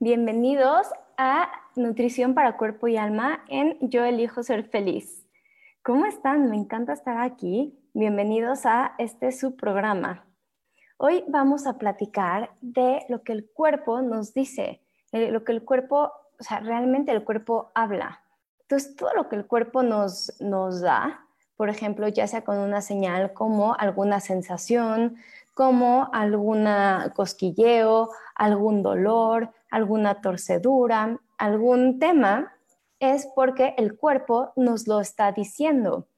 Bienvenidos a Nutrición para Cuerpo y Alma en Yo elijo ser feliz. ¿Cómo están? Me encanta estar aquí. Bienvenidos a este su programa. Hoy vamos a platicar de lo que el cuerpo nos dice, lo que el cuerpo, o sea, realmente el cuerpo habla. Entonces, todo lo que el cuerpo nos, nos da, por ejemplo, ya sea con una señal como alguna sensación, como alguna cosquilleo, algún dolor, alguna torcedura, algún tema, es porque el cuerpo nos lo está diciendo.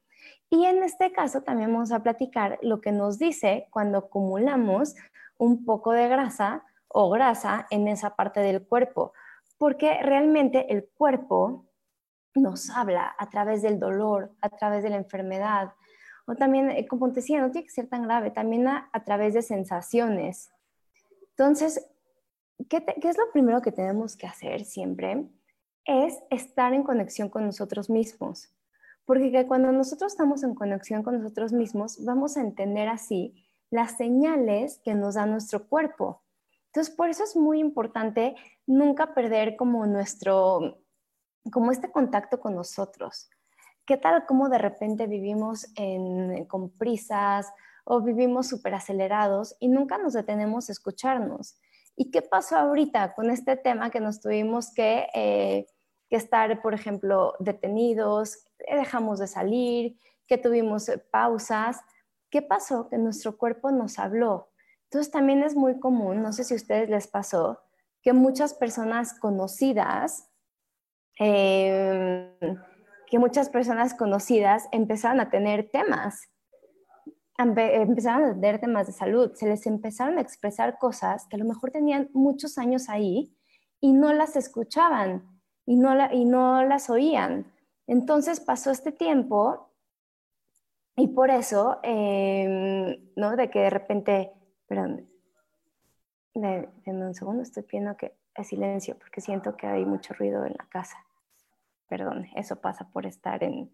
Y en este caso también vamos a platicar lo que nos dice cuando acumulamos un poco de grasa o grasa en esa parte del cuerpo, porque realmente el cuerpo nos habla a través del dolor, a través de la enfermedad, o también, eh, como te decía, no tiene que ser tan grave, también a, través de sensaciones. Entonces, ¿qué, ¿qué, es lo primero que tenemos que hacer siempre? Es estar en conexión con nosotros mismos. Porque cuando nosotros estamos en conexión con nosotros mismos, vamos a entender así las señales que nos da nuestro cuerpo. Entonces, por eso es muy importante nunca perder como nuestro, como este contacto con nosotros. ¿Qué tal como de repente vivimos con prisas o vivimos súper acelerados y nunca nos detenemos a escucharnos? ¿Y qué pasó ahorita con este tema que nos tuvimos que, eh, que estar, por ejemplo, detenidos, dejamos de salir, que tuvimos pausas? ¿Qué pasó? Que nuestro cuerpo nos habló. Entonces también es muy común, no sé si a ustedes les pasó, que muchas personas conocidas eh, que muchas personas conocidas empezaron a tener temas, empezaron a tener temas de salud, se les empezaron a expresar cosas que a lo mejor tenían muchos años ahí y no las escuchaban y no, y no las oían. Entonces pasó este tiempo y por eso, em, ¿no? De que de repente, perdón, de, un segundo, estoy pidiendo que es silencio porque siento que hay mucho ruido en la casa. Perdón, eso pasa por estar en...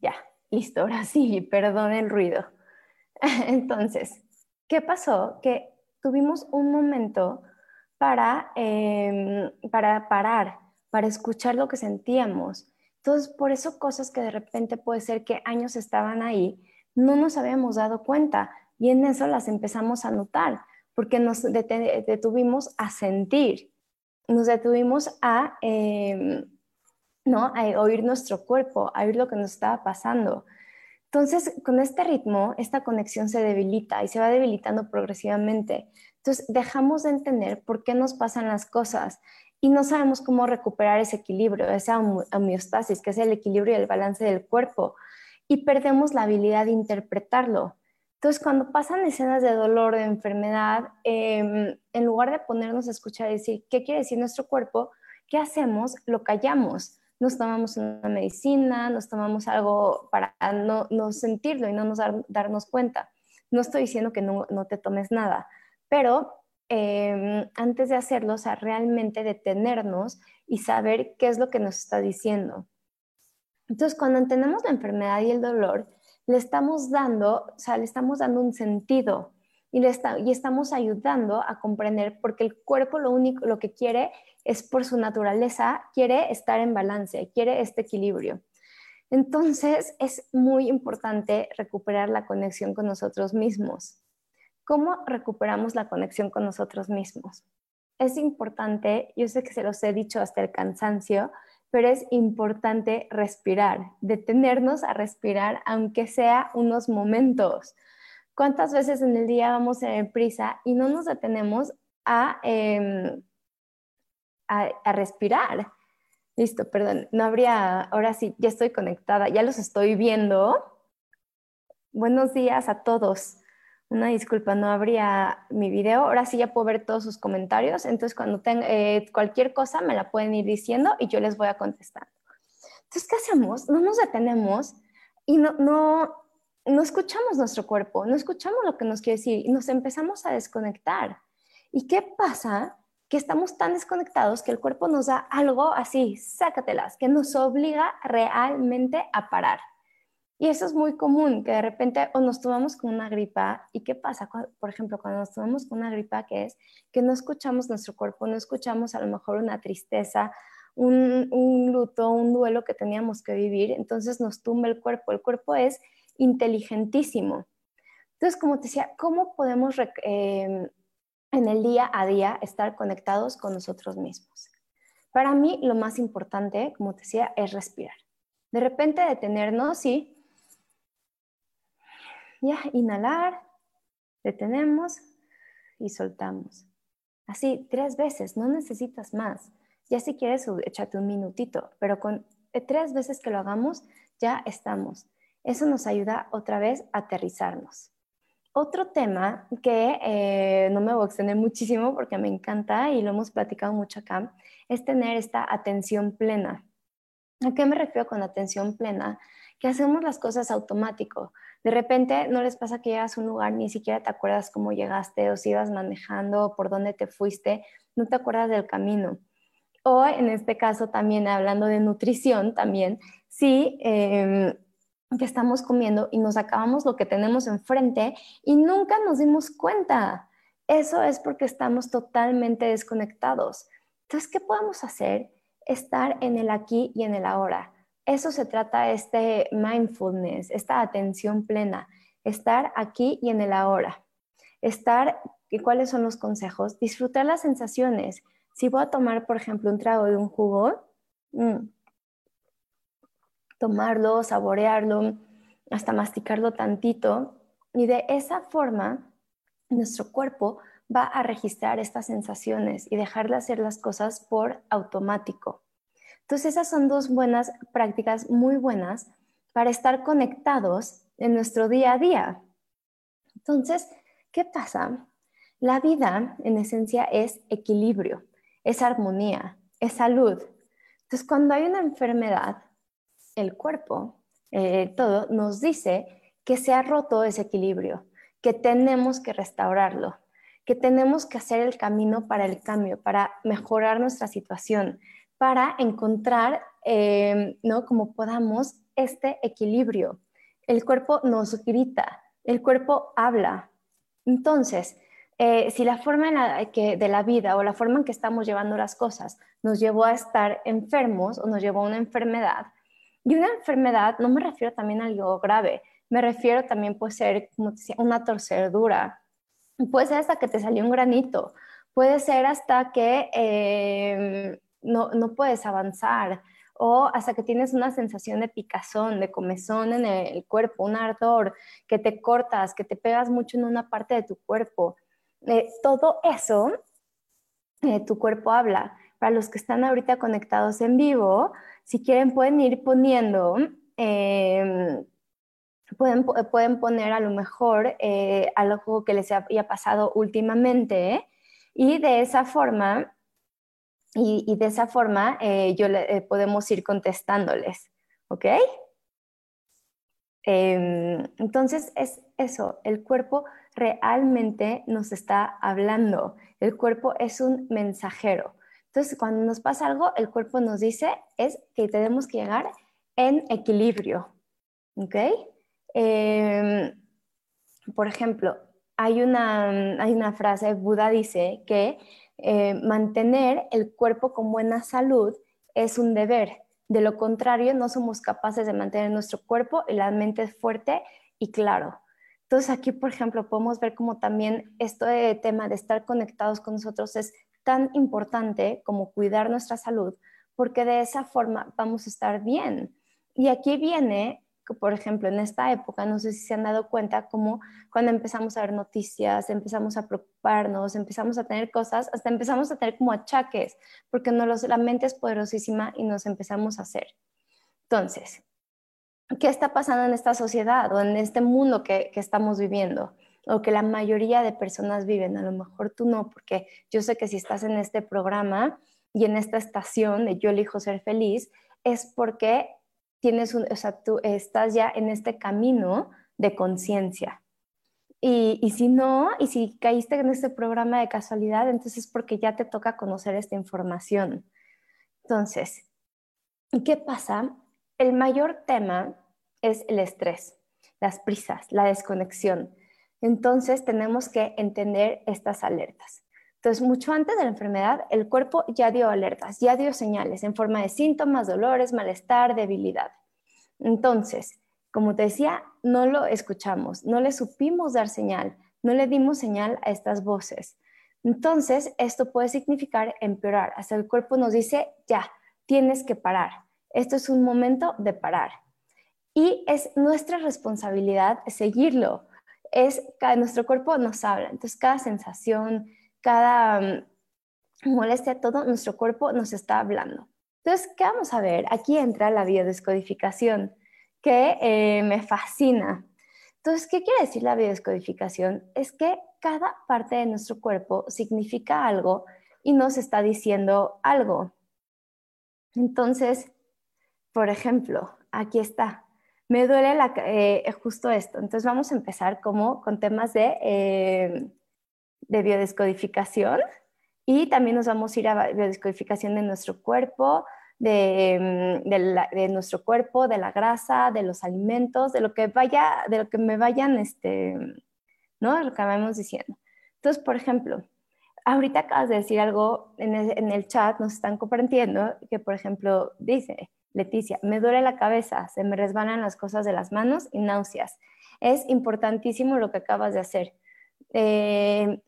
Ya, listo, ahora sí, perdón el ruido. Entonces, ¿qué pasó? Que tuvimos un momento para, em, para parar, para escuchar lo que sentíamos. Entonces, por eso cosas que de repente puede ser que años estaban ahí, no nos habíamos dado cuenta y en eso las empezamos a notar, porque nos detuvimos a sentir nos detuvimos a, em, ¿no? a oír nuestro cuerpo, a oír lo que nos estaba pasando. Entonces, con este ritmo, esta conexión se debilita y se va debilitando progresivamente. Entonces, dejamos de entender por qué nos pasan las cosas y no sabemos cómo recuperar ese equilibrio, esa homeostasis, que es el equilibrio y el balance del cuerpo, y perdemos la habilidad de interpretarlo. Entonces, cuando pasan escenas de dolor, de enfermedad, em, en lugar de ponernos a escuchar y decir, ¿qué quiere decir nuestro cuerpo? ¿Qué hacemos? Lo callamos. Nos tomamos una medicina, nos tomamos algo para no, sentirlo y no nos darnos cuenta. No estoy diciendo que no, te tomes nada, pero em, antes de hacerlo, o sea, realmente detenernos y saber qué es lo que nos está diciendo. Entonces, cuando entendemos la enfermedad y el dolor, le estamos dando, o sea, le estamos dando un sentido y, estamos ayudando a comprender porque el cuerpo lo único, lo que quiere es por su naturaleza, quiere estar en balance, quiere este equilibrio. Entonces es muy importante recuperar la conexión con nosotros mismos. ¿Cómo recuperamos la conexión con nosotros mismos? es importante, yo sé que se los he dicho hasta el cansancio, pero es importante respirar, detenernos a respirar, aunque sea unos momentos. ¿Cuántas veces en el día vamos en prisa y no nos detenemos a, em, a, respirar? Listo, perdón, no habría, ahora sí, ya estoy conectada, ya los estoy viendo. Buenos días a todos. Una disculpa, no habría mi video. Ahora sí ya puedo ver todos sus comentarios. Entonces, cuando tenga eh, cualquier cosa, me la pueden ir diciendo y yo les voy a contestar. Entonces, ¿qué hacemos? No nos detenemos y no, no, no escuchamos nuestro cuerpo, no escuchamos lo que nos quiere decir y nos empezamos a desconectar. ¿Y qué pasa? Que estamos tan desconectados que el cuerpo nos da algo así, sácatelas, que nos obliga realmente a parar. Y eso es muy común, que de repente o nos tomamos con una gripa. ¿Y qué pasa? Por ejemplo, cuando nos tomamos con una gripa, que es que no escuchamos nuestro cuerpo, no escuchamos a lo mejor una tristeza, un, un luto, un duelo que teníamos que vivir, entonces nos tumba el cuerpo. El cuerpo es inteligentísimo. Entonces, como te decía, ¿cómo podemos em, en el día a día estar conectados con nosotros mismos? Para mí, lo más importante, como te decía, es respirar. De repente detenernos y ya, inhalar, detenemos y soltamos. Así, tres veces, no necesitas más. Ya si quieres, échate un minutito, pero con eh, tres veces que lo hagamos, ya estamos. Eso nos ayuda otra vez a aterrizarnos. Otro tema que eh, no me voy a extender muchísimo porque me encanta y lo hemos platicado mucho acá, es tener esta atención plena. ¿A qué me refiero con atención plena? Que hacemos las cosas automático. De repente no les pasa que llegas a un lugar, ni siquiera te acuerdas cómo llegaste o si ibas manejando o por dónde te fuiste, no te acuerdas del camino. O en este caso también hablando de nutrición, también, sí, em, que estamos comiendo y nos acabamos lo que tenemos enfrente y nunca nos dimos cuenta. Eso es porque estamos totalmente desconectados. Entonces, ¿qué podemos hacer? Estar en el aquí y en el ahora eso se trata este mindfulness, esta atención plena, estar aquí y en el ahora. Estar, ¿y cuáles son los consejos? Disfrutar las sensaciones. Si voy a tomar, por ejemplo, un trago de un jugo, mm, tomarlo, saborearlo, hasta masticarlo tantito, y de esa forma nuestro cuerpo va a registrar estas sensaciones y dejar de hacer las cosas por automático. Entonces, esas son dos buenas prácticas muy buenas para estar conectados en nuestro día a día. Entonces, ¿qué pasa? La vida, en esencia, es equilibrio, es armonía, es salud. Entonces, cuando hay una enfermedad, el cuerpo, eh, todo, nos dice que se ha roto ese equilibrio, que tenemos que restaurarlo, que tenemos que hacer el camino para el cambio, para mejorar nuestra situación, para encontrar, em, ¿no? Como podamos, este equilibrio. El cuerpo nos grita, el cuerpo habla. Entonces, eh, si la forma de la vida o la forma en que estamos llevando las cosas nos llevó a estar enfermos o nos llevó a una enfermedad, y una enfermedad no me refiero también a algo grave, me refiero también puede ser, como decía, una torcedura, puede ser hasta que te salió un granito, puede ser hasta que em, no, puedes avanzar o hasta que tienes una sensación de picazón, de comezón en el cuerpo, un ardor, que te cortas, que te pegas mucho en una parte de tu cuerpo. Eh, todo eso, eh, tu cuerpo habla. Para los que están ahorita conectados en vivo, si quieren pueden ir poniendo, em, pueden, pueden, poner a lo mejor eh, algo que les haya pasado últimamente y de esa forma y, de esa forma eh, yo le, eh, podemos ir contestándoles, ¿ok? Em, entonces es eso, el cuerpo realmente nos está hablando, el cuerpo es un mensajero. Entonces cuando nos pasa algo, el cuerpo nos dice es que tenemos que llegar en equilibrio, ¿ok? Em, por ejemplo, hay una, hay una frase, Buda dice que eh, mantener el cuerpo con buena salud es un deber. De lo contrario, no somos capaces de mantener nuestro cuerpo y la mente fuerte y claro. Entonces aquí, por ejemplo, podemos ver como también esto de tema de estar conectados con nosotros es tan importante como cuidar nuestra salud, porque de esa forma vamos a estar bien. Y aquí viene por ejemplo, en esta época, no sé si se han dado cuenta, como cuando empezamos a ver noticias, empezamos a preocuparnos, empezamos a tener cosas, hasta empezamos a tener como achaques, porque no los, la mente es poderosísima y nos empezamos a hacer. Entonces, ¿qué está pasando en esta sociedad o en este mundo que, que estamos viviendo? O que la mayoría de personas viven, a lo mejor tú no, porque yo sé que si estás en este programa y en esta estación de Yo elijo ser feliz, es porque tienes un, o sea, tú estás ya en este camino de conciencia. Y, y, si no, y si caíste en este programa de casualidad, entonces es porque ya te toca conocer esta información. Entonces, ¿qué pasa? El mayor tema es el estrés, las prisas, la desconexión. Entonces tenemos que entender estas alertas. Entonces, mucho antes de la enfermedad, el cuerpo ya dio alertas, ya dio señales en forma de síntomas, dolores, malestar, debilidad. Entonces, como te decía, no lo escuchamos, no le supimos dar señal, no le dimos señal a estas voces. Entonces, esto puede significar empeorar. Hasta el cuerpo nos dice, ya, tienes que parar. Esto es un momento de parar. Y es nuestra responsabilidad seguirlo. Es, nuestro cuerpo nos habla. Entonces, cada sensación, cada mm, molestia, todo nuestro cuerpo nos está hablando. Entonces, ¿qué vamos a ver? Aquí entra la biodescodificación, que eh, me fascina. Entonces, ¿qué quiere decir la biodescodificación? Es que cada parte de nuestro cuerpo significa algo y nos está diciendo algo. Entonces, por ejemplo, aquí está. Me duele la, eh, justo esto. Entonces vamos a empezar como con temas de eh, de biodescodificación y también nos vamos a ir a biodescodificación de nuestro cuerpo, de, mm, de, nuestro cuerpo, de la grasa, de los alimentos, de lo que vaya, de lo que me vayan, este, ¿no? Lo que vamos diciendo. Entonces, por ejemplo, ahorita acabas de decir algo en el, en el chat, nos están compartiendo, que por ejemplo dice, Leticia, me duele la cabeza, se me resbalan las cosas de las manos y náuseas. Es importantísimo lo que acabas de hacer. Eh,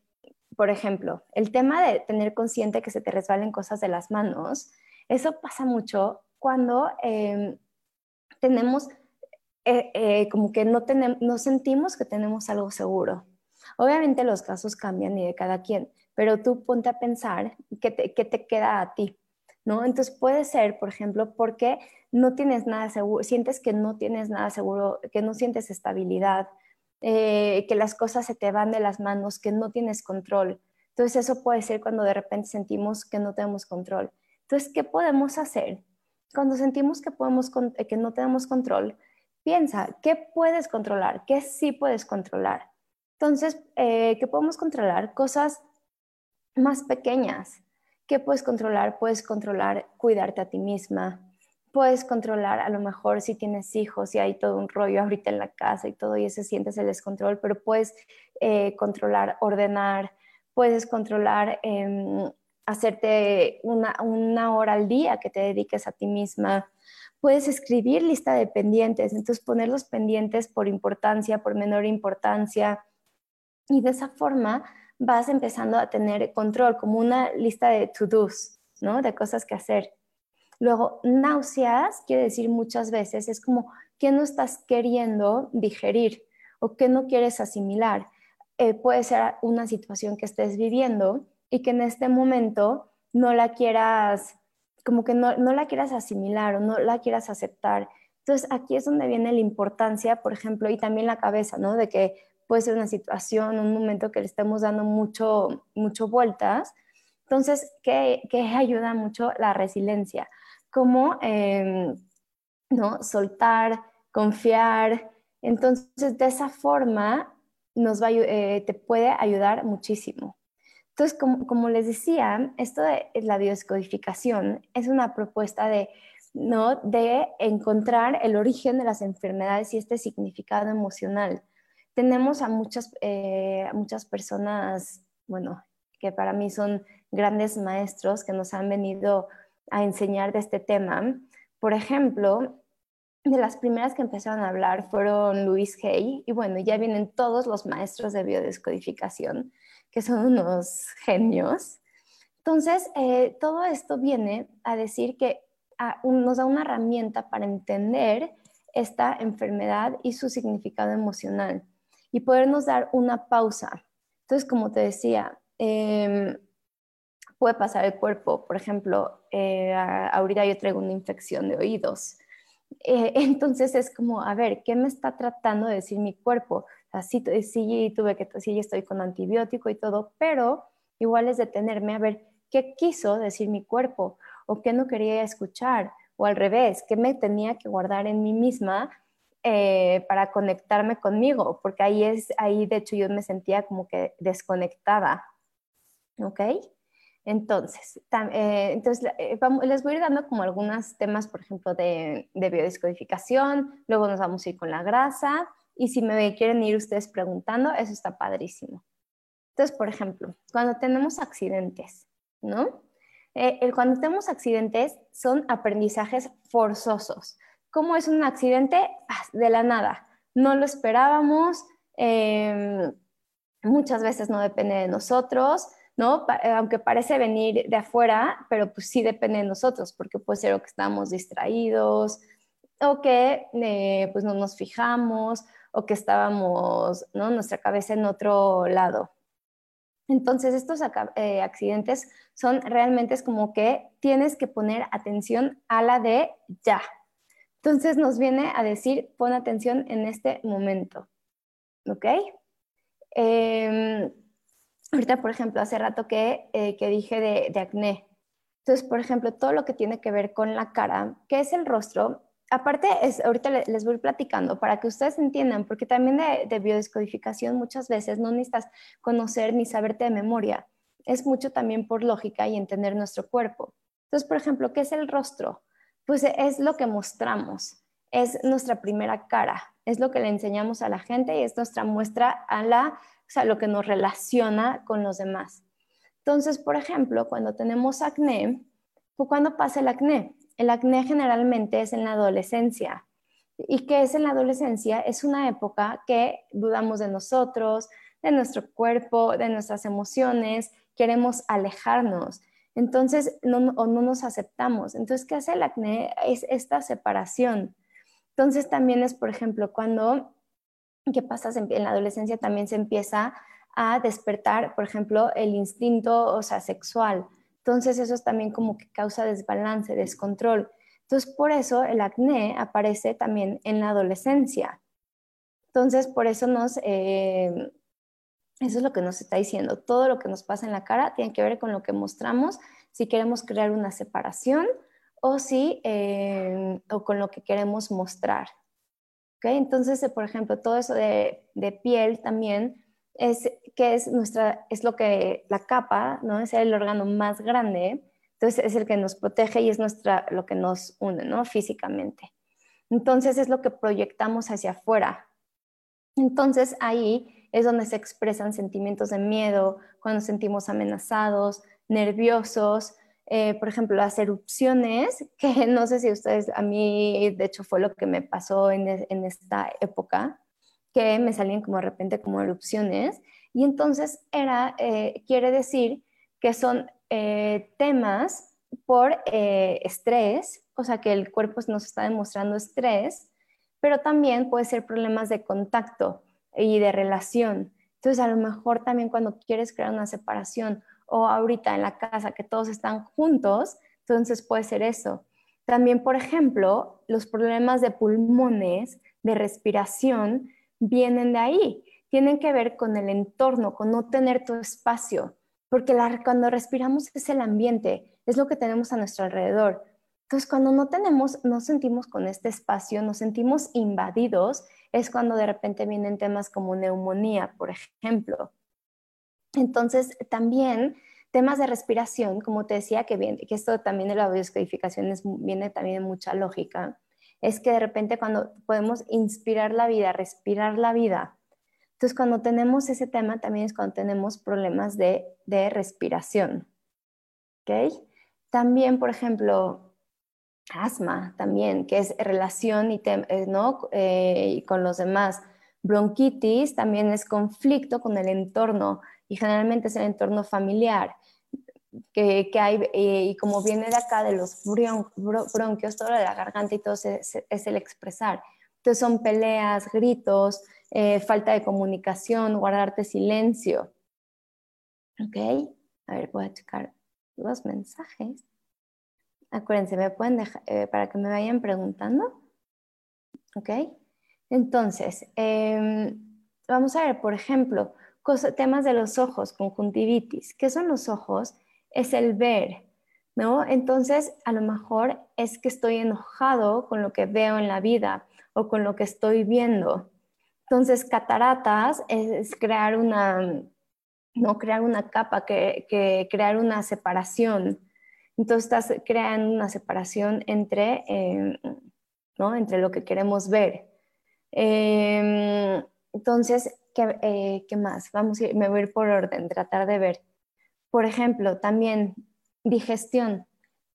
por ejemplo, el tema de tener consciente que se te resbalen cosas de las manos, eso pasa mucho cuando em, tenemos, eh, eh, como que no, tenemos, no sentimos que tenemos algo seguro. Obviamente los casos cambian y de cada quien, pero tú ponte a pensar qué te, qué te queda a ti, ¿no? Entonces puede ser, por ejemplo, porque no tienes nada seguro, sientes que no tienes nada seguro, que no sientes estabilidad, eh, que las cosas se te van de las manos, que no tienes control. Entonces eso puede ser cuando de repente sentimos que no tenemos control. Entonces, ¿qué podemos hacer? Cuando sentimos que, podemos, que no tenemos control, piensa, ¿qué puedes controlar? ¿Qué sí puedes controlar? Entonces, eh, ¿qué podemos controlar? Cosas más pequeñas. ¿Qué puedes controlar? Puedes controlar cuidarte a ti misma, puedes controlar a lo mejor si tienes hijos y hay todo un rollo ahorita en la casa y todo y ese sientes el descontrol, pero puedes eh, controlar, ordenar, puedes controlar em, hacerte una, una hora al día que te dediques a ti misma. Puedes escribir lista de pendientes, entonces poner los pendientes por importancia, por menor importancia, y de esa forma vas empezando a tener control, como una lista de to-dos, ¿no? De cosas que hacer. Luego, náuseas quiere decir muchas veces, es como que no estás queriendo digerir o que no quieres asimilar. Eh, puede ser una situación que estés viviendo y que en este momento no la quieras, como que no, no la quieras asimilar o no la quieras aceptar. Entonces, aquí es donde viene la importancia, por ejemplo, y también la cabeza, ¿no? De que puede ser una situación, un momento que le estemos dando mucho, mucho vueltas. Entonces, ¿qué, qué ayuda mucho? La resiliencia como em, ¿no? soltar, confiar. Entonces, de esa forma nos va, eh, te puede ayudar muchísimo. Entonces, como, les decía, esto de la biodescodificación es una propuesta de, ¿no? de encontrar el origen de las enfermedades y este significado emocional. Tenemos a muchas, eh, muchas personas, bueno, que para mí son grandes maestros que nos han venido a enseñar de este tema. Por ejemplo, de las primeras que empezaron a hablar fueron Luis Hay, y bueno, ya vienen todos los maestros de biodescodificación, que son unos genios. Entonces, eh, todo esto viene a decir que nos da una herramienta para entender esta enfermedad y su significado emocional y podernos dar una pausa. Entonces, como te decía, em, puede pasar el cuerpo, por ejemplo, eh, ahorita yo traigo una infección de oídos. Eh, entonces es como, a ver, ¿qué me está tratando de decir mi cuerpo? O sí, sí, tuve que, sí, estoy con antibiótico y todo, pero igual es detenerme a ver qué quiso decir mi cuerpo o qué no quería escuchar o al revés, qué me tenía que guardar en mí misma eh, para conectarme conmigo, porque ahí es, ahí de hecho yo me sentía como que desconectada, ¿ok? Entonces, eh, entonces eh, les voy a ir dando como algunos temas, por ejemplo, de, de, biodescodificación, luego nos vamos a ir con la grasa, y si me quieren ir ustedes preguntando, eso está padrísimo. Entonces, por ejemplo, cuando tenemos accidentes, ¿no? Eh, cuando tenemos accidentes son aprendizajes forzosos. ¿Cómo es un accidente? Ah, de la nada. No lo esperábamos, em, muchas veces no depende de nosotros, ¿no? Eh, aunque parece venir de afuera, pero pues sí depende de nosotros, porque puede ser que estamos distraídos, o que eh, pues no nos fijamos, o que estábamos, ¿no? Nuestra cabeza en otro lado. Entonces, estos eh, accidentes son realmente es como que tienes que poner atención a la de ya. Entonces nos viene a decir, pon atención en este momento. ¿Ok? Em, ahorita, por ejemplo, hace rato que, eh, que dije de, de acné. Entonces, por ejemplo, todo lo que tiene que ver con la cara, que es el rostro, aparte, es, ahorita les voy platicando para que ustedes entiendan, porque también de, biodescodificación muchas veces no necesitas conocer ni saberte de memoria. Es mucho también por lógica y entender nuestro cuerpo. Entonces, por ejemplo, ¿qué es el rostro? Pues es lo que mostramos, es nuestra primera cara, es lo que le enseñamos a la gente y es nuestra muestra a la, o sea, lo que nos relaciona con los demás. Entonces, por ejemplo, cuando tenemos acné, pues ¿cuándo pasa el acné? El acné generalmente es en la adolescencia. ¿Y qué es en la adolescencia? Es una época que dudamos de nosotros, de nuestro cuerpo, de nuestras emociones, queremos alejarnos. Entonces, no, o no nos aceptamos. Entonces, ¿qué hace el acné? Es esta separación. Entonces, también es, por ejemplo, cuando, ¿qué pasa? En la adolescencia también se empieza a despertar, por ejemplo, el instinto, o sea, sexual. Entonces eso es también como que causa desbalance, descontrol. Entonces por eso el acné aparece también en la adolescencia. Entonces por eso nos, eh, eso es lo que nos está diciendo. Todo lo que nos pasa en la cara tiene que ver con lo que mostramos, si queremos crear una separación o si, eh, o con lo que queremos mostrar. ¿Okay? Entonces, por ejemplo, todo eso de, de piel también es que es nuestra, es lo que la capa, ¿no? Es el órgano más grande, entonces es el que nos protege y es nuestra, lo que nos une, ¿no? Físicamente. Entonces es lo que proyectamos hacia afuera. Entonces ahí es donde se expresan sentimientos de miedo, cuando sentimos amenazados, nerviosos, eh, por ejemplo, las erupciones, que no sé si ustedes, a mí de hecho fue lo que me pasó en, en esta época, que me salían como de repente como erupciones. Y entonces era, eh, quiere decir que son eh, temas por estrés, o sea que el cuerpo nos está demostrando estrés, pero también puede ser problemas de contacto y de relación. Entonces a lo mejor también cuando quieres crear una separación o ahorita en la casa que todos están juntos, entonces puede ser eso. También, por ejemplo, los problemas de pulmones, de respiración, vienen de ahí. Tienen que ver con el entorno, con no tener tu espacio, porque cuando respiramos es el ambiente, es lo que tenemos a nuestro alrededor. Entonces, cuando no tenemos, no sentimos con este espacio, nos sentimos invadidos, es cuando de repente vienen temas como neumonía, por ejemplo. Entonces, también temas de respiración, como te decía, que, que esto también de la biodescodificación viene también de mucha lógica es que de repente cuando podemos inspirar la vida, respirar la vida, entonces cuando tenemos ese tema también es cuando tenemos problemas de, respiración. ¿Ok? También, por ejemplo, asma también, que es relación y, eh, ¿no? Eh, con los demás. Bronquitis también es conflicto con el entorno y generalmente es el entorno familiar. que, hay, eh, y como viene de acá de los bronquios, todo de la garganta y todo es, el expresar. Entonces son peleas, gritos, falta de comunicación, guardarte silencio. ¿Ok? A ver, voy a checar los mensajes. Acuérdense, me pueden dejar, eh, para que me vayan preguntando. ¿Ok? Entonces, em, vamos a ver, por ejemplo, temas de los ojos, conjuntivitis. ¿Qué son los ojos? Es el ver, ¿no? Entonces, a lo mejor es que estoy enojado con lo que veo en la vida o con lo que estoy viendo. Entonces, cataratas es crear una, no crear una capa, que, crear una separación. Entonces, estás creando una separación entre, em, ¿no? entre lo que queremos ver. Em, entonces, eh, ¿qué, más? Vamos, me voy a ir por orden, tratar de ver. Por ejemplo, también digestión.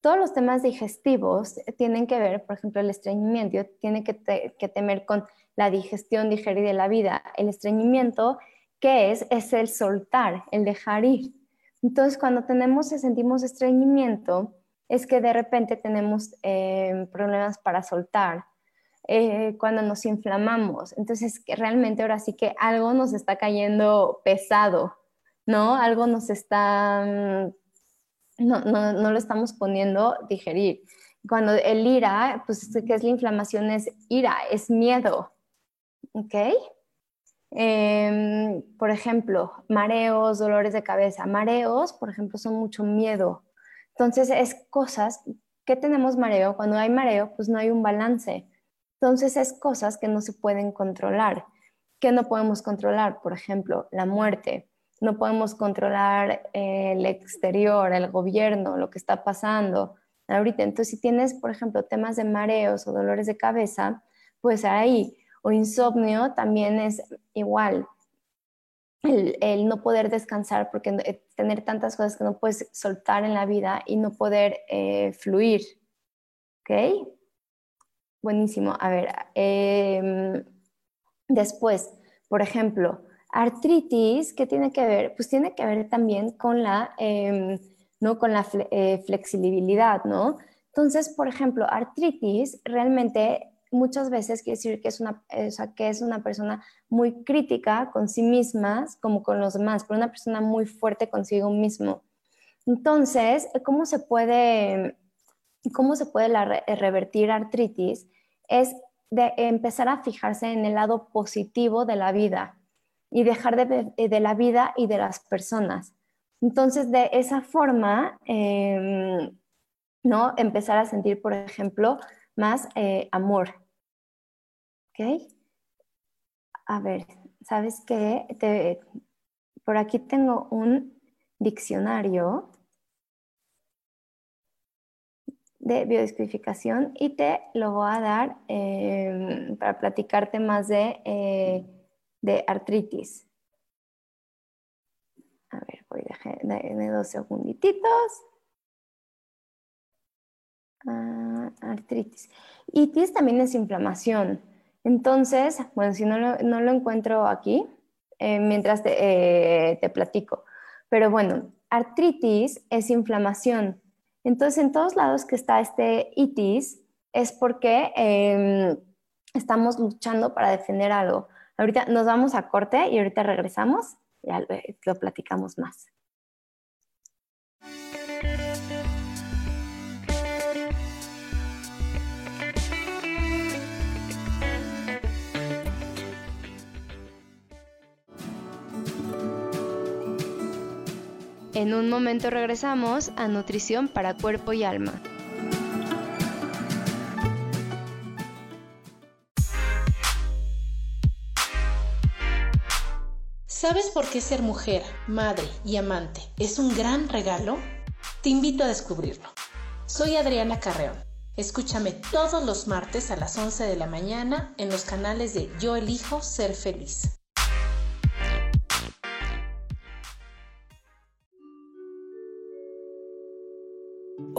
Todos los temas digestivos tienen que ver, por ejemplo, el estreñimiento tiene que, temer con la digestión, digerir de la vida. El estreñimiento, ¿qué es? Es el soltar, el dejar ir. Entonces, cuando tenemos, sentimos estreñimiento, es que de repente tenemos eh, problemas para soltar, eh, cuando nos inflamamos. Entonces, que realmente ahora sí que algo nos está cayendo pesado, ¿no? Algo nos está, mm, no, no, no lo estamos poniendo digerir. Cuando el ira, pues, ¿qué es la inflamación? Es ira, es miedo, ¿ok? Em, por ejemplo, mareos, dolores de cabeza. Mareos, por ejemplo, son mucho miedo. Entonces, es cosas que tenemos mareo. Cuando hay mareo, pues no hay un balance. Entonces es cosas que no se pueden controlar. ¿Qué no podemos controlar? Por ejemplo, la muerte. No podemos controlar eh, el exterior, el gobierno, lo que está pasando ahorita. Entonces, si tienes, por ejemplo, temas de mareos o dolores de cabeza, pues ahí. O insomnio también es igual. El, no poder descansar, porque eh, tener tantas cosas que no puedes soltar en la vida y no poder eh, fluir. ¿Ok? Buenísimo. A ver, em, después, por ejemplo, artritis, ¿qué tiene que ver? Pues tiene que ver también con la, em, ¿no? con la eh, flexibilidad, ¿no? Entonces, por ejemplo, artritis realmente muchas veces quiere decir que es una, que es una persona muy crítica con sí misma, como con los demás, pero una persona muy fuerte consigo mismo. Entonces, ¿cómo se puede, cómo se puede revertir artritis? es de empezar a fijarse en el lado positivo de la vida y dejar de, de la vida y de las personas. Entonces, de esa forma, em, ¿no? Empezar a sentir, por ejemplo, más eh, amor. ¿Ok? A ver, ¿sabes qué? por aquí tengo un diccionario de biodescodificación y te lo voy a dar em, para platicarte más de, eh, de, artritis. A ver, voy a dos segundititos. Ah, artritis. Itis también es inflamación. Entonces, bueno, si no lo, no lo encuentro aquí, eh, mientras te, eh, te platico. Pero bueno, artritis es inflamación. Entonces, en todos lados que está este itis es porque em, estamos luchando para defender algo. Ahorita nos vamos a corte y ahorita regresamos y lo platicamos más. En un momento regresamos a Nutrición para Cuerpo y Alma. ¿Sabes por qué ser mujer, madre y amante es un gran regalo? Te invito a descubrirlo. Soy Adriana Carreón. Escúchame todos los martes a las 11 de la mañana en los canales de Yo elijo ser feliz.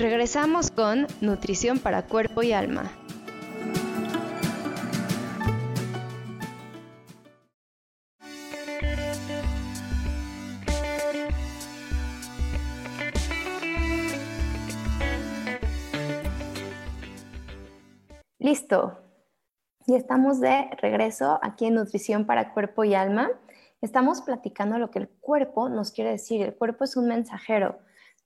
Regresamos con Nutrición para Cuerpo y Alma. Listo. Y estamos de regreso aquí en Nutrición para Cuerpo y Alma. Estamos platicando lo que el cuerpo nos quiere decir. El cuerpo es un mensajero.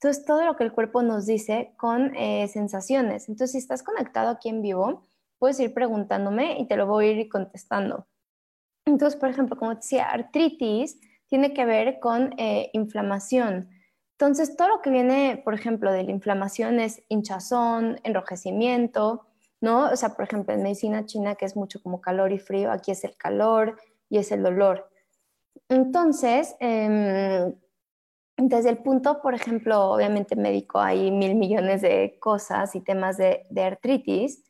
Entonces, todo lo que el cuerpo nos dice con eh, sensaciones. Entonces, si estás conectado aquí en vivo, puedes ir preguntándome y te lo voy a ir contestando. Entonces, por ejemplo, como decía, artritis tiene que ver con eh, inflamación. Entonces, todo lo que viene, por ejemplo, de la inflamación es hinchazón, enrojecimiento, ¿no? O sea, por ejemplo, en medicina china, que es mucho como calor y frío, aquí es el calor y es el dolor. Entonces, em, desde el punto, por ejemplo, obviamente médico, hay mil millones de cosas y temas de, artritis,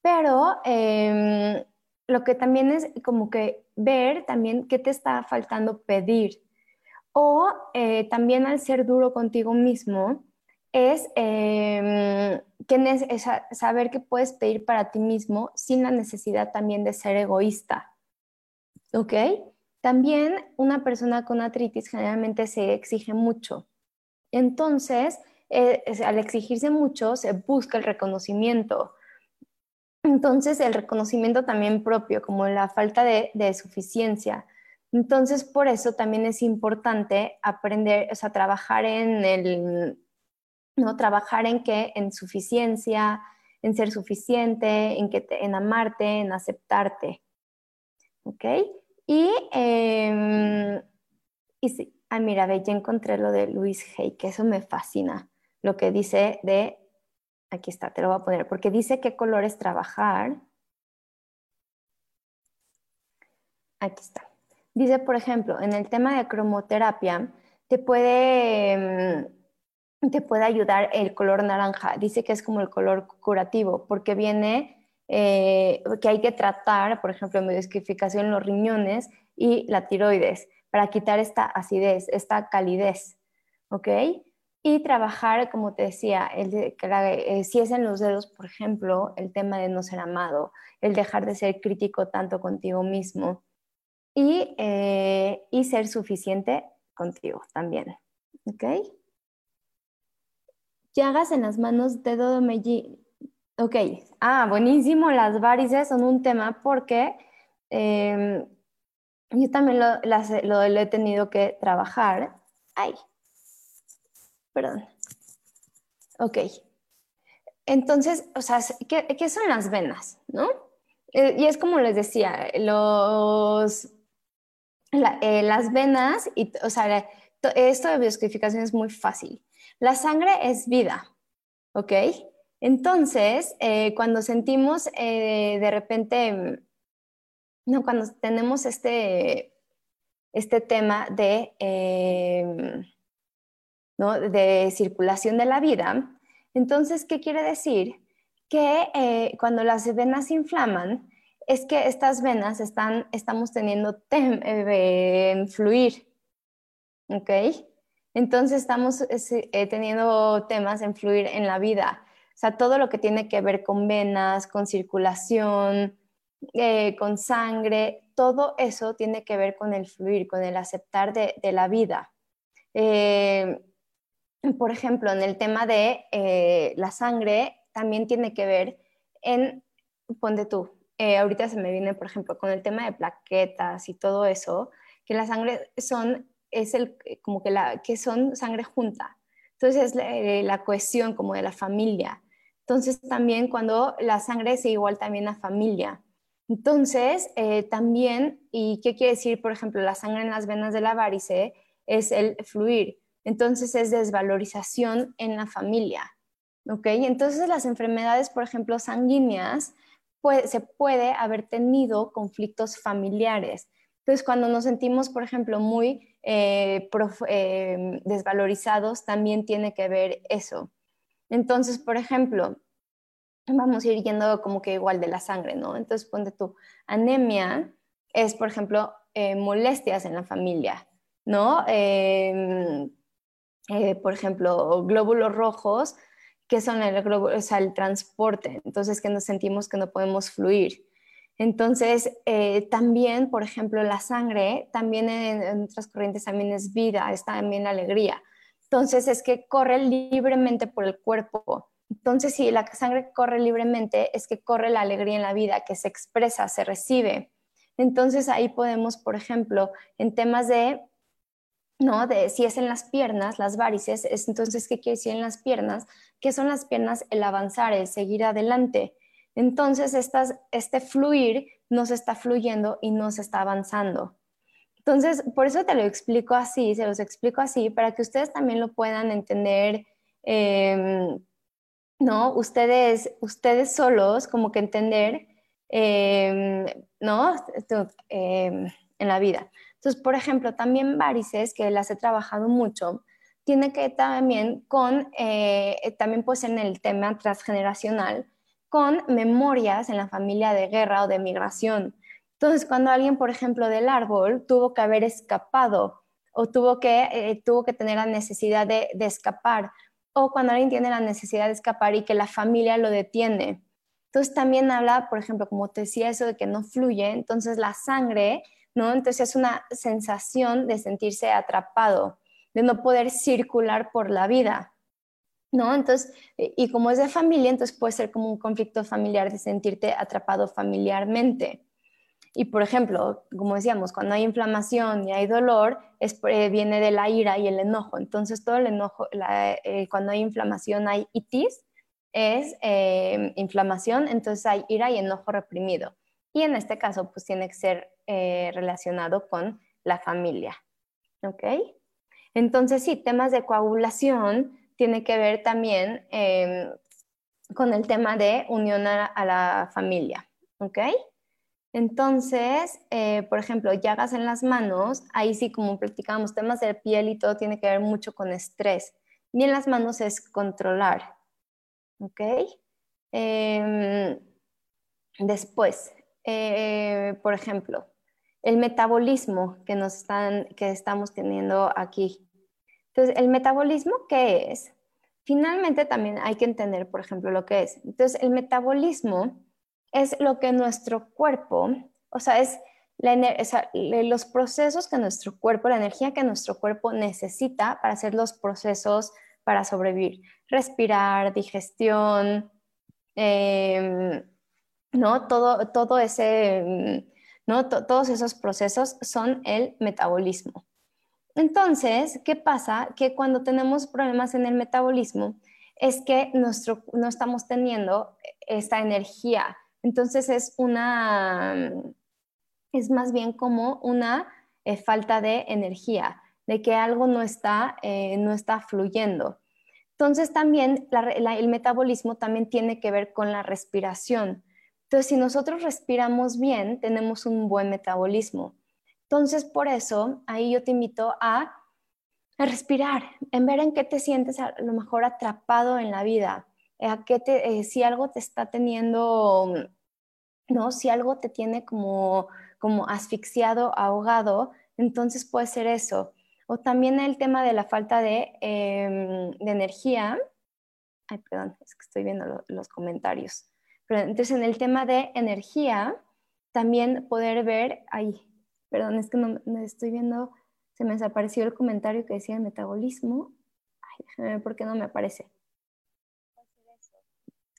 pero em, lo que también es como que ver también qué te está faltando pedir. O eh, también al ser duro contigo mismo, es eh, que saber que puedes pedir para ti mismo sin la necesidad también de ser egoísta. ¿Ok? También una persona con artritis generalmente se exige mucho. Entonces, eh, al exigirse mucho, se busca el reconocimiento. Entonces, el reconocimiento también propio, como la falta de, suficiencia. Entonces, por eso también es importante aprender, o sea, trabajar en el, ¿no? Trabajar en que, en suficiencia, en ser suficiente, en, que en amarte, en aceptarte. ¿Ok? Y, eh, ah, mira, ve, ya encontré lo de Luis Hay, que eso me fascina. Lo que dice de, aquí está, te lo voy a poner, porque dice qué colores trabajar. Aquí está. Dice, por ejemplo, en el tema de cromoterapia, te puede... Em, te puede ayudar el color naranja. Dice que es como el color curativo, porque viene eh, que hay que tratar, por ejemplo, en los riñones y la tiroides, para quitar esta acidez, esta calidez, ¿ok? Y trabajar, como te decía, el eh, si es en los dedos, por ejemplo, el tema de no ser amado, el dejar de ser crítico tanto contigo mismo y, eh, y ser suficiente contigo también, ¿ok? Llagas en las manos, dedo de Ok, ah, buenísimo, las varices son un tema porque em, yo también lo, he tenido que trabajar. Ay, perdón. Ok. Entonces, o sea, ¿qué, son las venas? ¿No? Eh, y es como les decía, los, eh, las venas, y, o sea, esto de bioscodificación es muy fácil. La sangre es vida, ¿ok? Entonces, eh, cuando sentimos eh, de repente, no, cuando tenemos este, este tema de, em, ¿no? de circulación de la vida, entonces, ¿qué quiere decir? Que eh, cuando las venas inflaman, es que estas venas están, estamos teniendo fluir, ¿ok? Entonces estamos eh, teniendo temas en fluir en la vida. O sea, todo lo que tiene que ver con venas, con circulación, eh, con sangre, todo eso tiene que ver con el fluir, con el aceptar de, la vida. Eh, por ejemplo, en el tema de la sangre, también tiene que ver en, ponte tú, eh, ahorita se me viene, por ejemplo, con el tema de plaquetas y todo eso, que la sangre son, es el, como que, la, que son sangre junta. Entonces es la, eh, la cohesión como de la familia. Entonces también cuando la sangre es igual también a familia. Entonces, eh, también, ¿y qué quiere decir, por ejemplo, la sangre en las venas de la varice? Es el fluir. Entonces, es desvalorización en la familia. ¿Ok? Entonces, las enfermedades, por ejemplo, sanguíneas, se puede haber tenido conflictos familiares. Entonces, cuando nos sentimos, por ejemplo, muy eh, eh, desvalorizados, también tiene que ver eso. Entonces, por ejemplo, vamos a ir yendo como que igual de la sangre, ¿no? Entonces, ponte tú, anemia es, por ejemplo, eh, molestias en la familia, ¿no? Em, eh, por ejemplo, glóbulos rojos, que son el, o sea, el transporte, entonces que nos sentimos que no podemos fluir. Entonces, eh, también, por ejemplo, la sangre, también en, en, otras corrientes también es vida, es también alegría. Entonces, es que corre libremente por el cuerpo. Entonces, si la sangre corre libremente, es que corre la alegría en la vida, que se expresa, se recibe. Entonces, ahí podemos, por ejemplo, en temas de, ¿no? De si es en las piernas, las varices, es, entonces, ¿qué quiere decir en las piernas? ¿Qué son las piernas? El avanzar, el seguir adelante. Entonces, estas, este fluir no se está fluyendo y no se está avanzando. Entonces, por eso te lo explico así, se los explico así, para que ustedes también lo puedan entender. Eh, ¿no? Ustedes, ustedes solos, como que entender, em, ¿no? Em, en la vida. Entonces, por ejemplo, también varices, que las he trabajado mucho, tiene que también con, eh, también pues en el tema transgeneracional, con memorias en la familia de guerra o de migración. Entonces, cuando alguien, por ejemplo, del árbol tuvo que haber escapado o tuvo que, eh, tuvo que tener la necesidad de, de escapar o cuando alguien tiene la necesidad de escapar y que la familia lo detiene. Entonces también habla, por ejemplo, como te decía, eso de que no fluye, entonces la sangre, ¿no? Entonces es una sensación de sentirse atrapado, de no poder circular por la vida, ¿no? Entonces, y como es de familia, entonces puede ser como un conflicto familiar de sentirte atrapado familiarmente. Y por ejemplo, como decíamos, cuando hay inflamación y hay dolor, es, eh, viene de la ira y el enojo. Entonces, todo el enojo, eh, cuando hay inflamación hay itis, es eh, inflamación, entonces hay ira y enojo reprimido. Y en este caso, pues tiene que ser relacionado con la familia. ¿Ok? Entonces, sí, temas de coagulación tiene que ver también em, con el tema de unión a, a la familia. ¿Ok? Entonces, eh, por ejemplo, llagas en las manos, ahí sí, como platicábamos, temas de piel y todo tiene que ver mucho con estrés. Y en las manos es controlar. ¿Ok? Em, después, eh, por ejemplo, el metabolismo que, nos están, que estamos teniendo aquí. Entonces, ¿el metabolismo qué es? Finalmente también hay que entender, por ejemplo, lo que es. Entonces, el metabolismo es lo que nuestro cuerpo, o sea, es los procesos que nuestro cuerpo, la energía que nuestro cuerpo necesita para hacer los procesos para sobrevivir. Respirar, digestión, em, ¿no? Todo, todo ese, ¿no? todos esos procesos son el metabolismo. Entonces, ¿qué pasa? Que cuando tenemos problemas en el metabolismo, es que nuestro, no estamos teniendo esta energía entonces es una, es más bien como una eh, falta de energía, de que algo no está, eh, no está fluyendo. Entonces también el metabolismo también tiene que ver con la respiración. Entonces si nosotros respiramos bien, tenemos un buen metabolismo. Entonces por eso ahí yo te invito a, respirar, en ver en qué te sientes a lo mejor atrapado en la vida, eh, si algo te está teniendo, ¿no? Si algo te tiene como, como asfixiado, ahogado, entonces puede ser eso. O también el tema de la falta de, em, energía. Ay, perdón, es que estoy viendo los comentarios. Pero entonces en el tema de energía, también poder ver, ay, perdón, es que no me estoy viendo, se me desapareció el comentario que decía el metabolismo. Ay, déjame ver por qué no me aparece.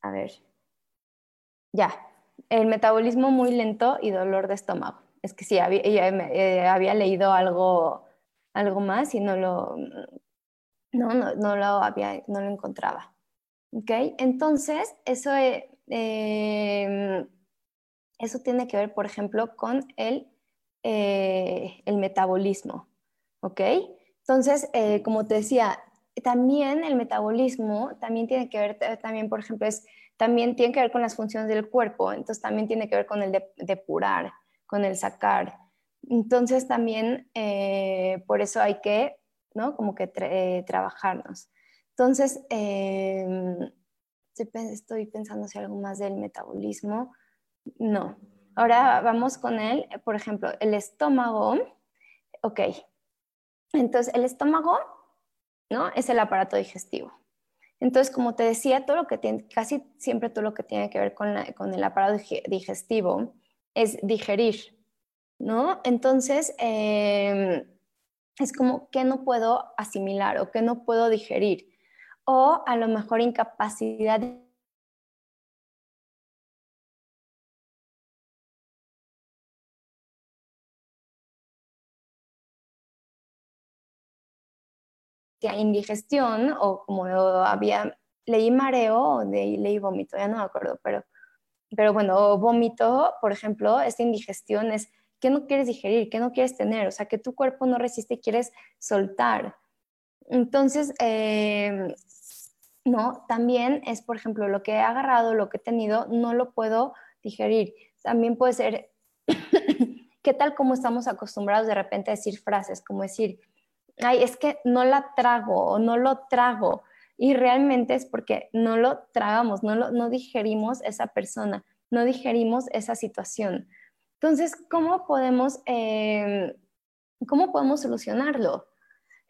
A ver. Ya. el metabolismo muy lento y dolor de estómago. Es que sí, había, eh, había leído algo, algo más y no lo, no, no, no lo, había, no lo encontraba. ¿Ok? Entonces, eso, eh, em, eso tiene que ver, por ejemplo, con el, eh, el metabolismo. ¿Ok? Entonces, como te decía, también el metabolismo también tiene que ver, también, por ejemplo, es también tiene que ver con las funciones del cuerpo, entonces también tiene que ver con el depurar, con el sacar. Entonces también eh, por eso hay que, ¿no? Como que eh, trabajarnos. Entonces, em, estoy pensando si algo más del metabolismo. No. Ahora vamos con el, por ejemplo, el estómago. Ok. Entonces, el estómago, ¿no? Es el aparato digestivo. Entonces, como te decía, todo lo que tiene, casi siempre todo lo que tiene que ver con, el aparato digestivo es digerir, ¿no? Entonces, em, es como que no puedo asimilar o que no puedo digerir, o a lo mejor incapacidad indigestión o como había, leí mareo leí vómito, ya no me acuerdo, pero, pero bueno, vómito, por ejemplo, esta indigestión es que no quieres digerir, que no quieres tener, o sea, que tu cuerpo no resiste y quieres soltar. Entonces, em, no, también es, por ejemplo, lo que he agarrado, lo que he tenido, no lo puedo digerir. También puede ser, ¿qué tal como estamos acostumbrados de repente a decir frases, como decir, ay, es que no la trago o no lo trago. Y realmente es porque no lo tragamos, no, lo, no digerimos esa persona, no digerimos esa situación. Entonces, ¿cómo podemos, em, ¿cómo podemos solucionarlo?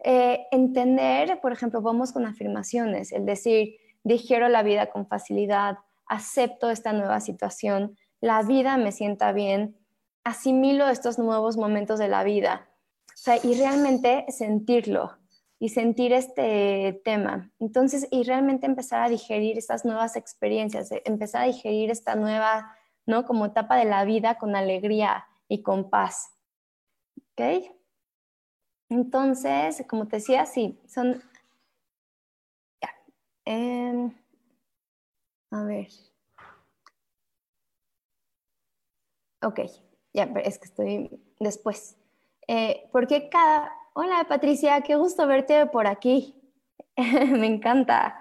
Eh, entender, por ejemplo, vamos con afirmaciones, el decir, digiero la vida con facilidad, acepto esta nueva situación, la vida me sienta bien, asimilo estos nuevos momentos de la vida, sea, y realmente sentirlo y sentir este tema. Entonces, y realmente empezar a digerir estas nuevas experiencias, eh, empezar a digerir esta nueva, ¿no? Como etapa de la vida con alegría y con paz. ¿Ok? Entonces, como te decía, sí, son... Ya. Em, a ver. Ok, ya, es que estoy después. Eh, porque cada... Hola Patricia, qué gusto verte por aquí. me encanta.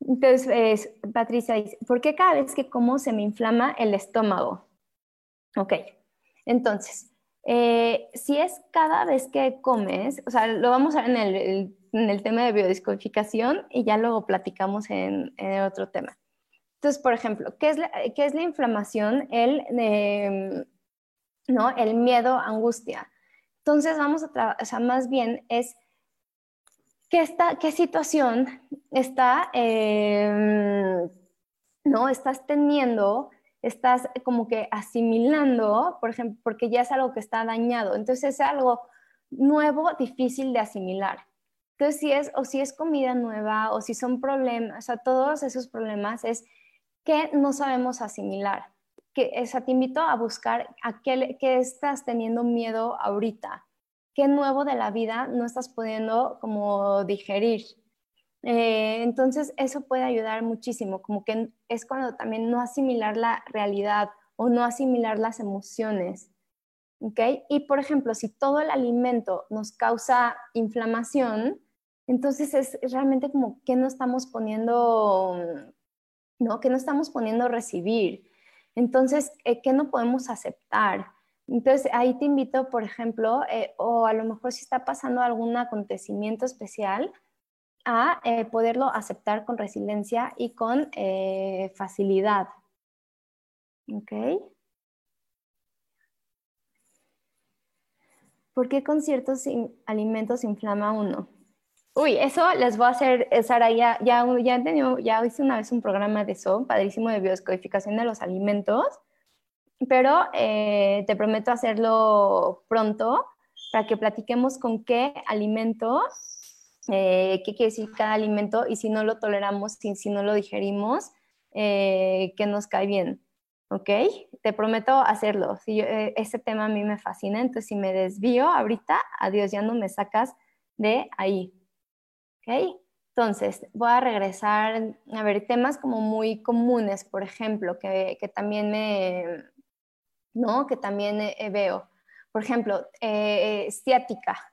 Entonces, Patricia dice, ¿por qué cada vez que como se me inflama el estómago? Ok, entonces, eh, si es cada vez que comes, o sea, lo vamos a ver en el, tema de biodescodificación y ya luego platicamos en, otro tema. Entonces, por ejemplo, ¿qué es la, qué es la inflamación? El, em, ¿no? el miedo, angustia. Entonces vamos a trabajar, o sea, más bien es qué, qué situación está, em, ¿no? Estás teniendo, estás como que asimilando, por ejemplo, porque ya es algo que está dañado. Entonces es algo nuevo, difícil de asimilar. Entonces, si es, o si es comida nueva, o si son problemas, o sea, todos esos problemas es que no sabemos asimilar que te invito a buscar a qué, estás teniendo miedo ahorita, qué nuevo de la vida no estás pudiendo como digerir. Eh, entonces eso puede ayudar muchísimo, como que es cuando también no asimilar la realidad o no asimilar las emociones. ¿okay? Y por ejemplo, si todo el alimento nos causa inflamación, entonces es realmente como que no estamos poniendo, ¿no? Que no estamos poniendo recibir. Entonces, eh, ¿qué no podemos aceptar? Entonces, ahí te invito, por ejemplo, eh, o a lo mejor si está pasando algún acontecimiento especial, a eh, poderlo aceptar con resiliencia y con facilidad. ¿Ok? ¿Por qué con ciertos alimentos inflama uno? Uy, eso les voy a hacer, eh, Sara, ya, ya, ya, ya hice una vez un programa de eso, padrísimo de biodescodificación de los alimentos, pero eh, te prometo hacerlo pronto para que platiquemos con qué alimento, eh, qué quiere decir cada alimento y si no lo toleramos, si, si no lo digerimos, que nos cae bien. ¿ok? Te prometo hacerlo. Si eh, ese tema a mí me fascina, entonces si me desvío ahorita, adiós, ya no me sacas de ahí, Entonces, voy a regresar a ver temas como muy comunes, por ejemplo, que, que también me, ¿no? Que también eh, veo. Por ejemplo, eh, ciática,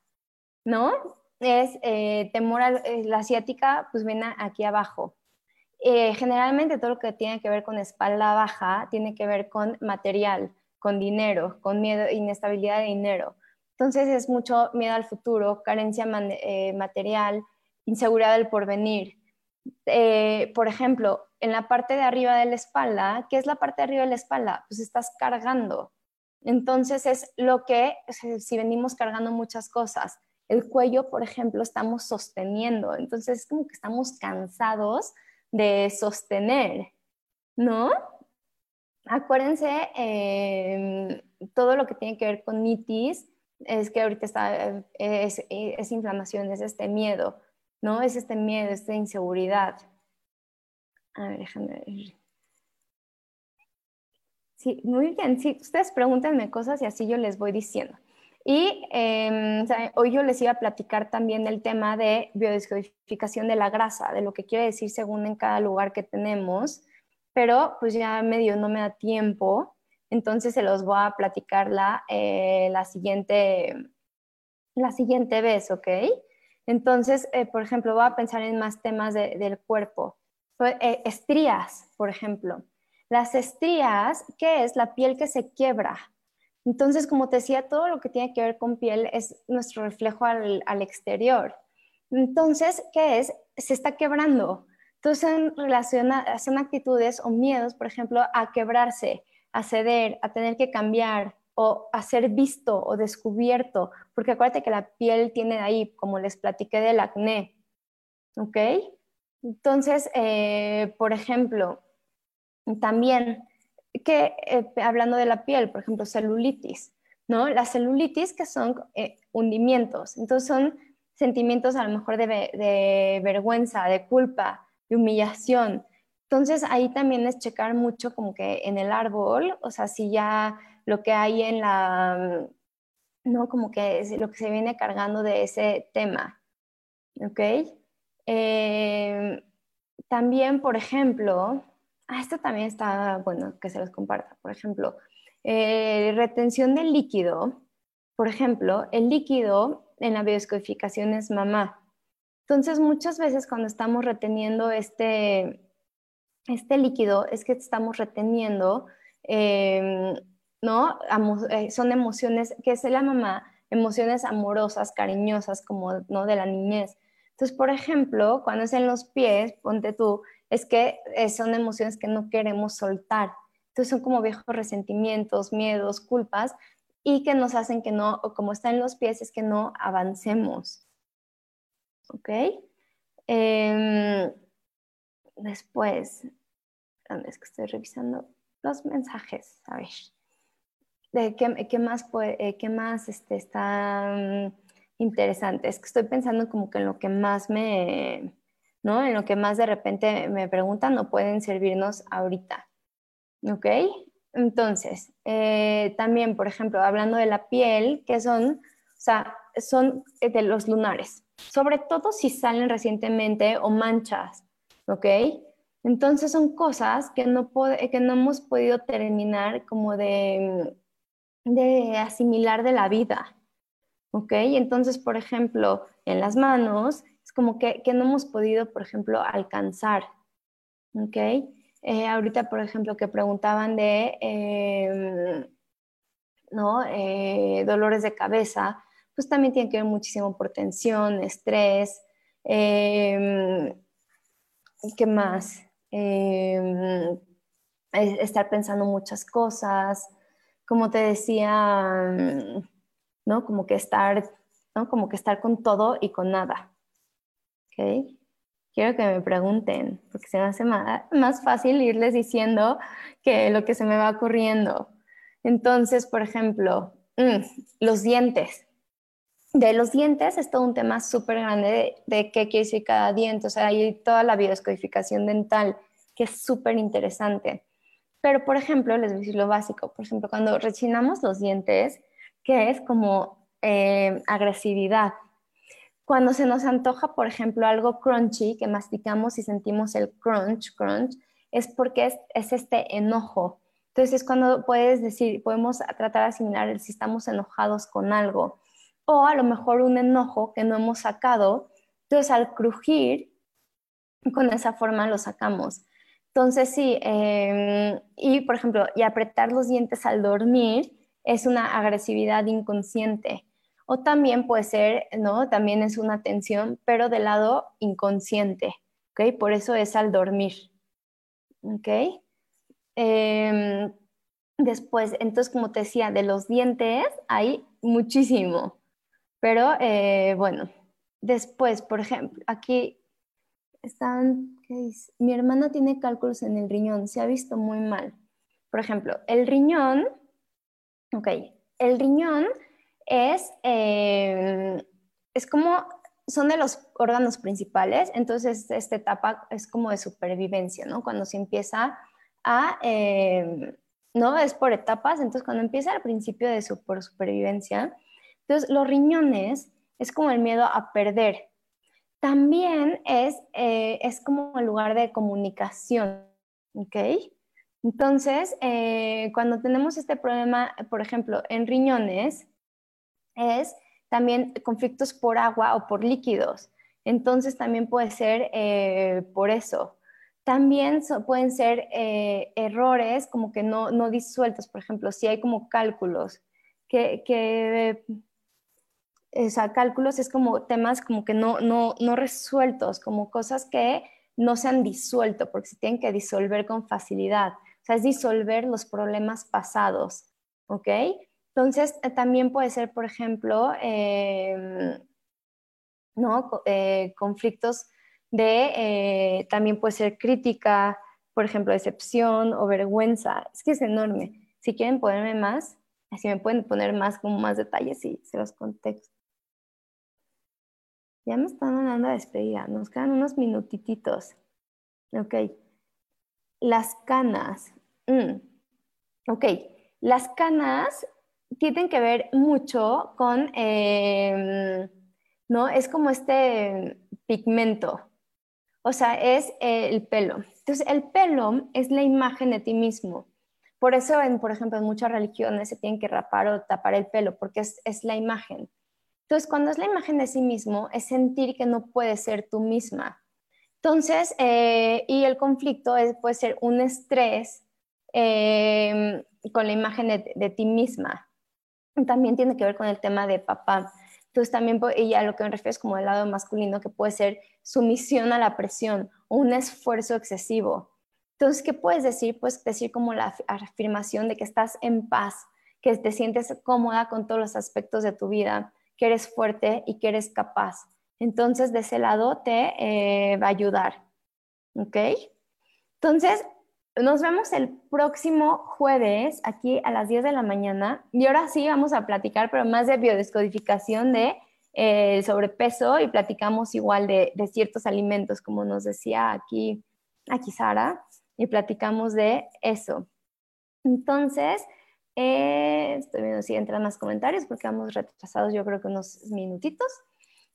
¿no? Es temor a la ciática, pues ven aquí abajo. Eh, generalmente todo lo que tiene que ver con espalda baja tiene que ver con material, con dinero, con miedo, inestabilidad de dinero. Entonces es mucho miedo al futuro, carencia eh, material, inseguridad del porvenir. Eh, por ejemplo, en la parte de arriba de la espalda, ¿qué es la parte de arriba de la espalda? Pues estás cargando. Entonces es lo que, si venimos cargando muchas cosas, el cuello, por ejemplo, estamos sosteniendo. Entonces es como que estamos cansados de sostener, ¿no? Acuérdense, em, todo lo que tiene que ver con nitis es que ahorita está, es, es, inflamación, es este miedo, ¿no? Es este miedo, esta inseguridad. A ver, déjame ver. Sí, muy bien. Sí, ustedes pregúntenme cosas y así yo les voy diciendo. Y em, hoy yo les iba a platicar también del tema de biodescodificación de la grasa, de lo que quiere decir según en cada lugar que tenemos, pero pues ya medio no me da tiempo, entonces se los voy a platicar la, eh, la, siguiente, la siguiente vez, ¿ok? Entonces, eh, por ejemplo, voy a pensar en más temas del cuerpo. Eh, estrías, por ejemplo. Las estrías, ¿qué es? La piel que se quiebra, entonces, como te decía, todo lo que tiene que ver con piel es nuestro reflejo al, exterior. Entonces, ¿qué es? Se está quebrando. Entonces, son actitudes o miedos, por ejemplo, a quebrarse, a ceder, a tener que cambiar o a ser visto o descubierto, porque acuérdate que la piel tiene ahí, como les platiqué del acné, ¿ok? Entonces, eh, por ejemplo, también que eh, hablando de la piel, por ejemplo, celulitis, ¿no? La celulitis que son eh, hundimientos, entonces son sentimientos a lo mejor de, vergüenza, de culpa, de humillación. Entonces ahí también es checar mucho como que en el árbol, o sea, si ya lo que hay en la, ¿no? Como que es lo que se viene cargando de ese tema, ¿ok? Eh, también, por ejemplo, Ah, esto también está bueno que se los comparta. Por ejemplo, eh, retención del líquido. Por ejemplo, el líquido en la biodescodificación es mamá. Entonces, muchas veces cuando estamos reteniendo este, este líquido, es que estamos reteniendo, em, ¿no? Eh, son emociones, que es la mamá, emociones amorosas, cariñosas, como, ¿no? De la niñez. Entonces, por ejemplo, cuando es en los pies, ponte tú, es que eh, son emociones que no queremos soltar. Entonces son como viejos resentimientos, miedos, culpas y que nos hacen que no, o como está en los pies, es que no avancemos. ¿Ok? Em, después, es que estoy revisando los mensajes? A ver. ¿De qué, más, puede, qué más este, está mm, interesante? Es que estoy pensando como que en lo que más me, ¿no? En lo que más de repente me preguntan, no pueden servirnos ahorita. ¿Ok? Entonces, eh, también, por ejemplo, hablando de la piel, que son, o sea, son de los lunares, sobre todo si salen recientemente o manchas, ¿ok? Entonces son cosas que no, que no hemos podido terminar como de, de asimilar de la vida, ¿ok? Entonces, por ejemplo, en las manos como que, no hemos podido, por ejemplo, alcanzar. ¿Ok? Eh, ahorita, por ejemplo, que preguntaban de em, ¿no? Eh, dolores de cabeza, pues también tiene que ver muchísimo por tensión, estrés. Em, ¿Qué más? Em, estar pensando muchas cosas, como te decía, ¿no? Como que estar, ¿no? Como que estar con todo y con nada. Quiero que me pregunten, porque se me hace más, fácil irles diciendo que lo que se me va ocurriendo. Entonces, por ejemplo, mm, los dientes. De los dientes es todo un tema súper grande de, qué quiere decir cada diente. O sea, hay toda la biodescodificación dental, que es súper interesante. Pero, por ejemplo, les voy a decir lo básico. Por ejemplo, cuando rechinamos los dientes, que es como eh, agresividad. Cuando se nos antoja, por ejemplo, algo crunchy, que masticamos y sentimos el crunch, crunch, es porque es, es este enojo. Entonces es cuando puedes decir, podemos tratar de asimilar si estamos enojados con algo. O a lo mejor un enojo que no hemos sacado. Entonces al crujir, con esa forma lo sacamos. Entonces, sí, em, y por ejemplo, y apretar los dientes al dormir es una agresividad inconsciente. O también puede ser, ¿no? También es una tensión, pero del lado inconsciente, ¿ok? Por eso es al dormir, ¿ok? Em, después, entonces, como te decía, de los dientes hay muchísimo, pero eh, bueno, después, por ejemplo, aquí están, ¿qué dice? Mi hermana tiene cálculos en el riñón, se ha visto muy mal. Por ejemplo, el riñón, ok, el riñón es, eh, es como, son de los órganos principales, entonces esta etapa es como de supervivencia, ¿no? Cuando se empieza a, eh, ¿no? Es por etapas, entonces cuando empieza al principio de su, por supervivencia, entonces los riñones es como el miedo a perder, también es, eh, es como el lugar de comunicación, ¿ok? Entonces, eh, cuando tenemos este problema, por ejemplo, en riñones, es también conflictos por agua o por líquidos. Entonces, también puede ser eh, por eso. También pueden ser errores como que no, no, disueltos, por ejemplo, si hay como cálculos que, que o sea, cálculos es como temas como que no, no, no resueltos, como cosas que no se han disuelto, porque se tienen que disolver con facilidad. O sea, es disolver los problemas pasados, ¿ok? Entonces, eh, también puede ser, por ejemplo, em, ¿no? Eh, conflictos de, eh, también puede ser crítica, por ejemplo, decepción o vergüenza. Es que es enorme. Si quieren ponerme más, así me pueden poner más, como más detalles y se los contesto. Ya me están dando a despedida. Nos quedan unos minutititos. Ok. Las canas. Mm. Ok. Las canas tienen que ver mucho con, em, ¿no? Es como este pigmento. O sea, es el pelo. Entonces, el pelo es la imagen de ti mismo. Por eso, en, por ejemplo, en muchas religiones se tienen que rapar o tapar el pelo, porque es, es la imagen. Entonces, cuando es la imagen de sí mismo, es sentir que no puedes ser tú misma. Entonces, eh, y el conflicto puede ser un estrés em, con la imagen de, ti misma. También tiene que ver con el tema de papá. Entonces, también, y a lo que me refiero es como el lado masculino, que puede ser sumisión a la presión un esfuerzo excesivo. Entonces, ¿qué puedes decir? Puedes decir como la afirmación de que estás en paz, que te sientes cómoda con todos los aspectos de tu vida, que eres fuerte y que eres capaz. Entonces, de ese lado te eh, va a ayudar. ¿Ok? Entonces, nos vemos el próximo jueves aquí a las 10 de la mañana. Y ahora sí vamos a platicar, pero más de biodescodificación de eh, sobrepeso y platicamos igual de, ciertos alimentos, como nos decía aquí, aquí Sara, y platicamos de eso. Entonces, estoy viendo si entran más comentarios porque vamos retrasados yo creo que unos minutitos.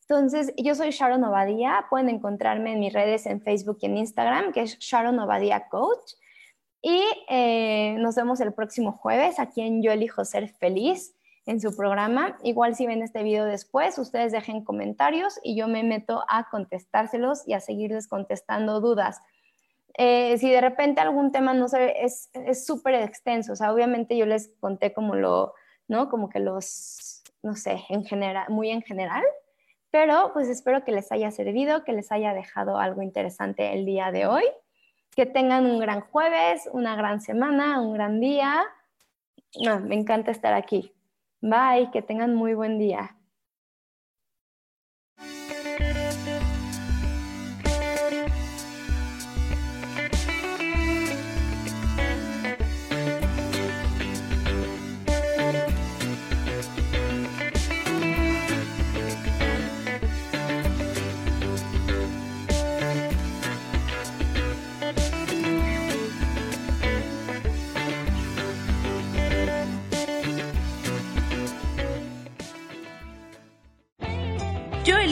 Entonces, yo soy Sharon Obadía. Pueden encontrarme en mis redes en Facebook y en Instagram, que es Sharon Obadía Coach. Y eh, nos vemos el próximo jueves aquí en Yo Elijo Ser Feliz en su programa. Igual si ven este video después, ustedes dejen comentarios y yo me meto a contestárselos y a seguirles contestando dudas. Eh, si de repente algún tema no sé, es súper extenso, o sea, obviamente yo les conté como lo, ¿no? Como que los, no sé, en general, muy en general, pero pues espero que les haya servido, que les haya dejado algo interesante el día de hoy, que tengan un gran jueves, una gran semana, un gran día. No, me encanta estar aquí. Bye, que tengan muy buen día.